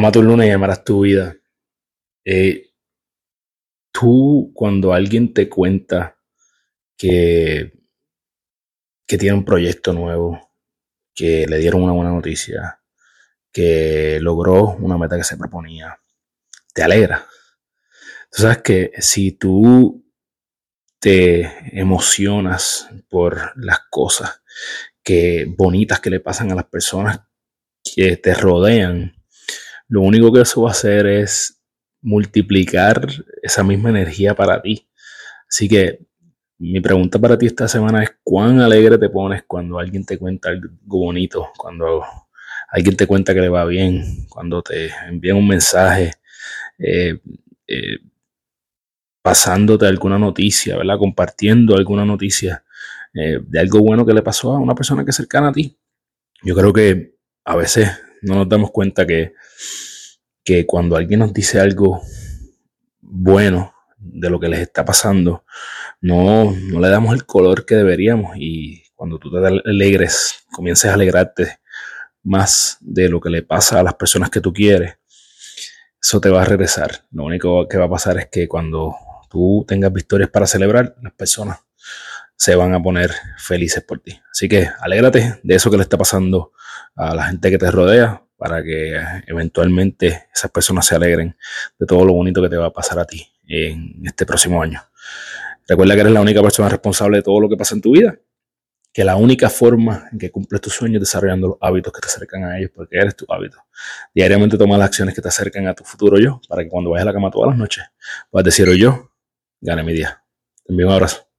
Ama tu luna y amarás tu vida. Eh, tú, cuando alguien te cuenta que, que tiene un proyecto nuevo, que le dieron una buena noticia, que logró una meta que se proponía, te alegra. Tú sabes que si tú te emocionas por las cosas que bonitas que le pasan a las personas que te rodean, lo único que eso va a hacer es multiplicar esa misma energía para ti. Así que mi pregunta para ti esta semana es cuán alegre te pones cuando alguien te cuenta algo bonito, cuando alguien te cuenta que le va bien, cuando te envían un mensaje, eh, eh, pasándote alguna noticia, ¿verdad? Compartiendo alguna noticia eh, de algo bueno que le pasó a una persona que es cercana a ti. Yo creo que a veces no nos damos cuenta que, que cuando alguien nos dice algo bueno de lo que les está pasando, no, no le damos el color que deberíamos y cuando tú te alegres, comiences a alegrarte más de lo que le pasa a las personas que tú quieres, eso te va a regresar. Lo único que va a pasar es que cuando tú tengas victorias para celebrar, las personas se van a poner felices por ti. Así que alégrate de eso que le está pasando a la gente que te rodea para que eventualmente esas personas se alegren de todo lo bonito que te va a pasar a ti en este próximo año. Recuerda que eres la única persona responsable de todo lo que pasa en tu vida, que la única forma en que cumples tus sueños es desarrollando los hábitos que te acercan a ellos, porque eres tu hábito. Diariamente toma las acciones que te acercan a tu futuro yo, para que cuando vayas a la cama todas las noches puedas decir, yo, gane mi día. Te envío un abrazo.